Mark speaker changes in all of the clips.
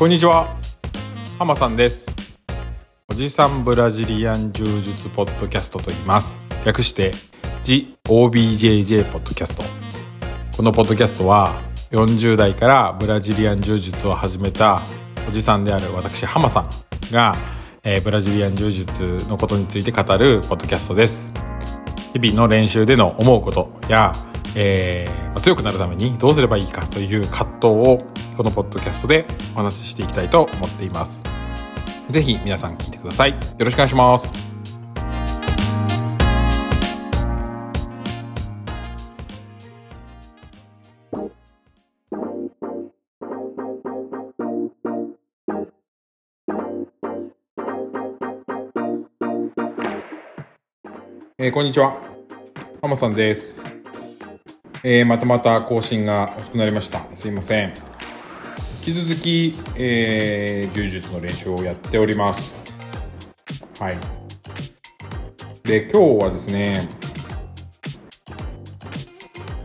Speaker 1: こんにちは。浜さんです。おじさんブラジリアン柔術ポッドキャストと言います。略して「ジ OBJJ ポッドキャスト」このポッドキャストは40代からブラジリアン柔術を始めたおじさんである私浜さんが、えー、ブラジリアン柔術のことについて語るポッドキャストです。日々の練習での思うことやえー、強くなるためにどうすればいいかという葛藤をこのポッドキャストでお話ししていきたいと思っています。ぜひ皆さん聞いてください。よろしくお願いします。えー、こんにちは。浜さんです。えー、またまた更新が遅くなりました。すいません。引き続き、えー、柔術の練習をやっております。はい。で、今日はですね、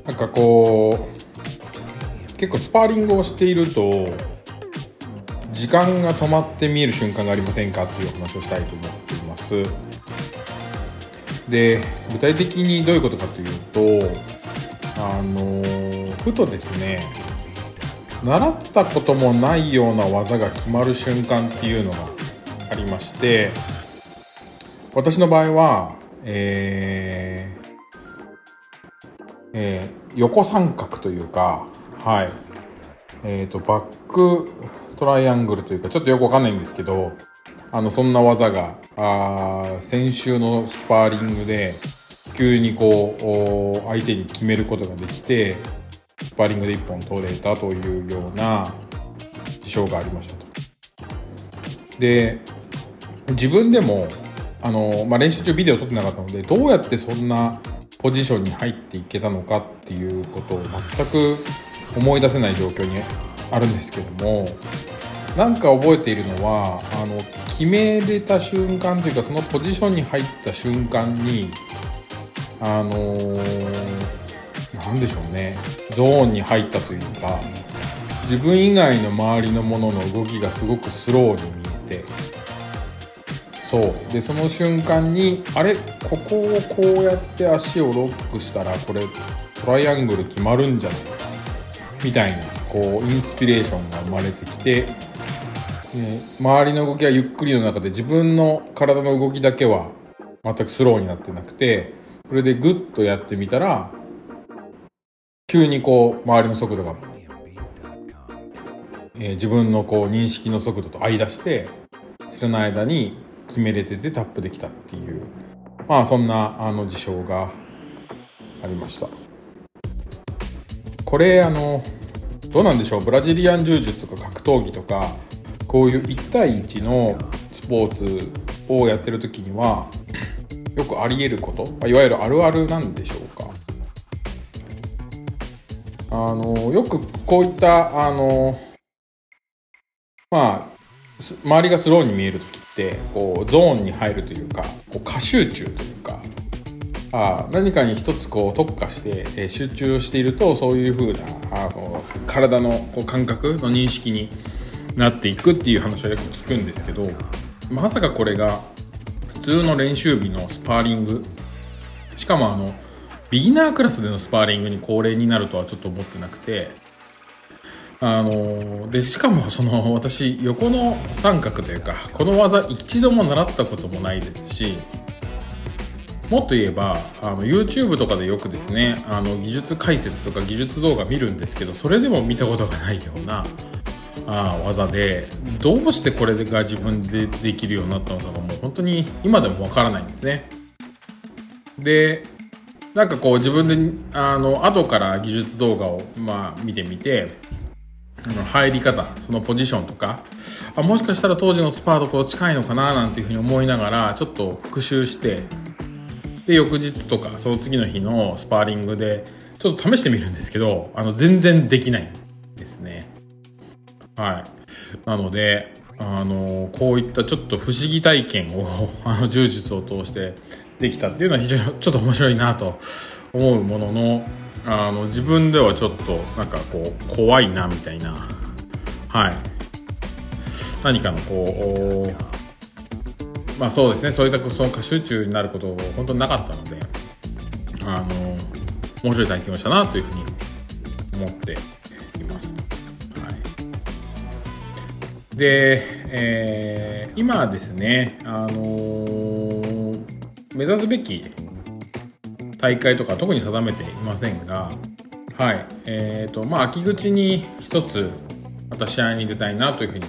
Speaker 1: なんかこう、結構スパーリングをしていると、時間が止まって見える瞬間がありませんかっていう話をしたいと思っています。で、具体的にどういうことかというと、あのふとですね習ったこともないような技が決まる瞬間っていうのがありまして私の場合は、えーえー、横三角というかはい。えーと、とバックトライアングルというかちょっとよくわかんないんですけどあのそんな技があ先週のスパーリングで急にこう相手に決めることができてスパーリングで1本取れたというような事象がありましたと。で自分でもあの、まあ、練習中ビデオ撮ってなかったのでどうやってそんなポジションに入っていけたのかっていうことを全く思い出せない状況にあるんですけどもなんか覚えているのはあの決めれた瞬間というかそのポジションに入った瞬間にあのー、なんでしょうね。ゾーンに入ったというか自分以外の周りのものの動きがすごくスローに見えてそう。でその瞬間にあれ？ここをこうやって足をロックしたらこれトライアングル決まるんじゃないか。みたいなこうインスピレーションが生まれてきて、周りの動きはゆっくりの中で自分の体の動きだけは全くスローになってなくてこれでグッとやってみたら、急にこう、周りの速度が、えー、自分のこう、認識の速度と合い出して、知らない間に決めれててタップできたっていう、まあそんなあの事象がありました。これあの、どうなんでしょう？ブラジリアン柔術とか格闘技とか、こういう1対1のスポーツをやってる時には、よくあり得ること、いわゆるあるあるなんでしょうか？あのよくこういったあのまあ周りがスローに見える時ってこうゾーンに入るというかこう過集中というかあ何かに一つこう特化して、え集中しているとそういう風なあの体のこう感覚の認識になっていくっていう話はよく聞くんですけどまさかこれが通の練習日のスパーリング。しかもあのビギナークラスでのスパーリングに恒例になるとはちょっと思ってなくて。あのでしかもその私横の三角というかこの技一度も習ったこともないですしもっと言えばあの YouTube とかでよくですねあの技術解説とか技術動画見るんですけどそれでも見たことがないようなあ技でどうしてこれが自分でできるようになったのかがもう本当に今でもわからないんですね。でなんかこう自分であの後から技術動画をまあ見てみて入り方そのポジションとかあもしかしたら当時のスパーとこう近いのかななんていうふうに思いながらちょっと復習してで翌日とかその次の日のスパーリングでちょっと試してみるんですけどあの全然できないですね。はい。なので、あの、こういったちょっと不思議体験を、あの、柔術を通してできたっていうのは非常にちょっと面白いなと思うものの、あの、自分ではちょっとなんかこう、怖いなみたいな、はい。何かのこうまあそうですねそういったその過集中になること本当になかったのであの面白い体験をしたなというふうに思ってで、えー、今ですね、あのー、目指すべき大会とか特に定めていませんが、はい、えっ、ー、と、まあ、秋口に一つ、また試合に出たいなというふうに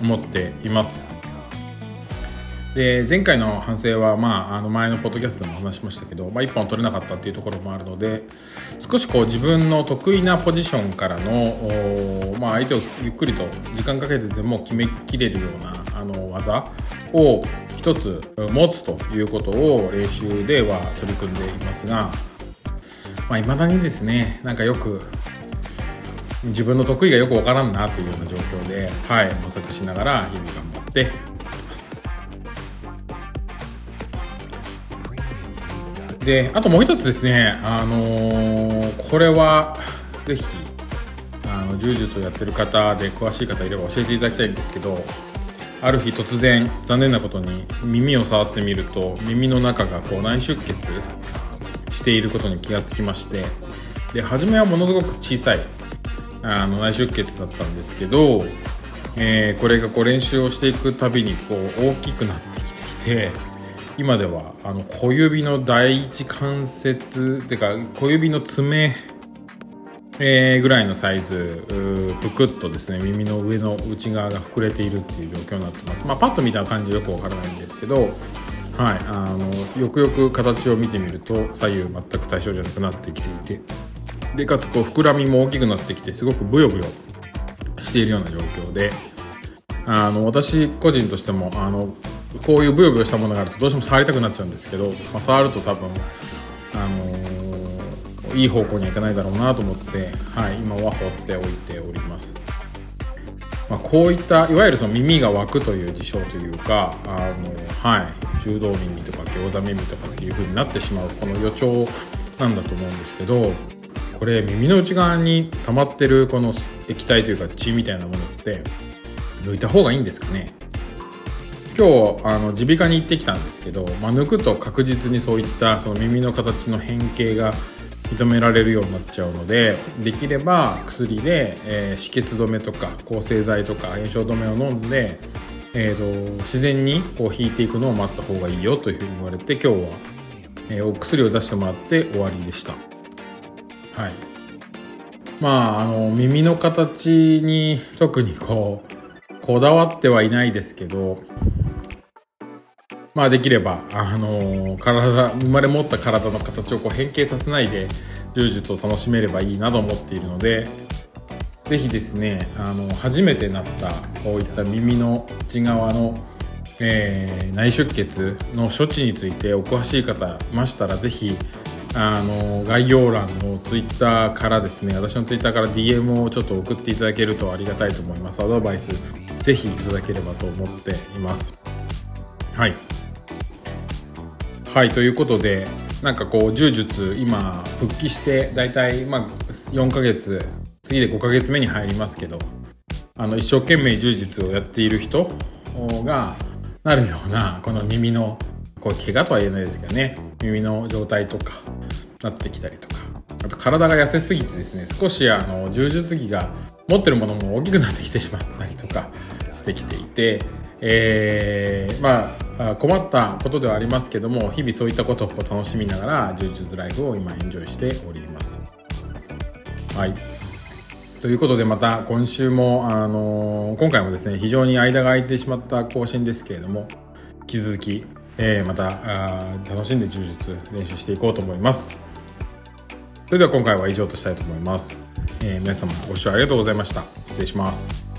Speaker 1: 思っています。で前回の反省は、まあ、あの前のポッドキャストでも話しましたけど、まあ、1本取れなかったっていうところもあるので少しこう自分の得意なポジションからの、まあ、相手をゆっくりと時間かけてでも決めきれるようなあの技を一つ持つということを練習では取り組んでいますがいまあ、だにですねなんかよく自分の得意がよくわからんなというような状況で、はい、模索しながら日々頑張ってであともう一つですね、あのー、これはぜひあの柔術をやってる方で詳しい方いれば教えていただきたいんですけどある日突然残念なことに耳を触ってみると耳の中がこう内出血していることに気がつきましてで初めはものすごく小さいあの内出血だったんですけど、えー、これがこう練習をしていくたびにこう大きくなってきてきて今ではあの小指の第一関節っていうか小指の爪えー、ぐらいのサイズぷくっとですね耳の上の内側が膨れているっていう状況になってます、まあ、パッと見た感じよくわからないんですけど、はい、あのよくよく形を見てみると左右全く対象じゃなくなってきていてでかつこう膨らみも大きくなってきてすごくブヨブヨしているような状況であの私個人としてもあのこういうブヨブヨしたものがあるとどうしても触りたくなっちゃうんですけど、まあ、触ると多分あのいい方向にはいかないだろうなと思って、はい、今は放っておいております。まあ、こういったいわゆるその耳が湧くという事象というかあの、はい、柔道耳とか餃子耳とかっていう風になってしまうこの予兆なんだと思うんですけどこれ耳の内側に溜まってるこの液体というか血みたいなものって抜いた方がいいんですかね？今日あの耳鼻科に行ってきたんですけど、まあ、抜くと確実にそういったその耳の形の変形が認められるようになっちゃうのでできれば薬で、えー、止血止めとか抗生剤とか炎症止めを飲んで、えーと、自然にこう引いていくのを待った方がいいよというふうに言われて今日は、えー、お薬を出してもらって終わりでした。はい。まああの耳の形に特にこうこだわってはいないですけどまあできれば、あのー、体、生まれ持った体の形をこう変形させないで、柔術を楽しめればいいなと思っているので、ぜひですね、あの、初めてなったこういった耳の内側の、えー、内出血の処置についてお詳しい方いましたら、ぜひ、あの概要欄のツイッターからですね私のツイッターから DM をちょっと送っていただけるとありがたいと思います。アドバイスぜひいただければと思っています。はい。はいということでなんかこう柔術今復帰して大体まあ4ヶ月次で5ヶ月目に入りますけどあの一生懸命柔術をやっている人がなるようなこの耳のこう怪我とは言えないですけどね耳の状態とかなってきたりとかあと体が痩せすぎてですね少しあの柔術着が持ってるものも大きくなってきてしまったりとかしてきていてえー、まあ困ったことではありますけども日々そういったことを楽しみながら充実ライフを今エンジョイしております。はいということでまた今週も、あの、今回もですね非常に間が空いてしまった更新ですけれども引き続き、えー、また楽しんで充実練習していこうと思います。それでは今回は以上としたいと思います。えー、皆様ご視聴ありがとうございました。失礼します。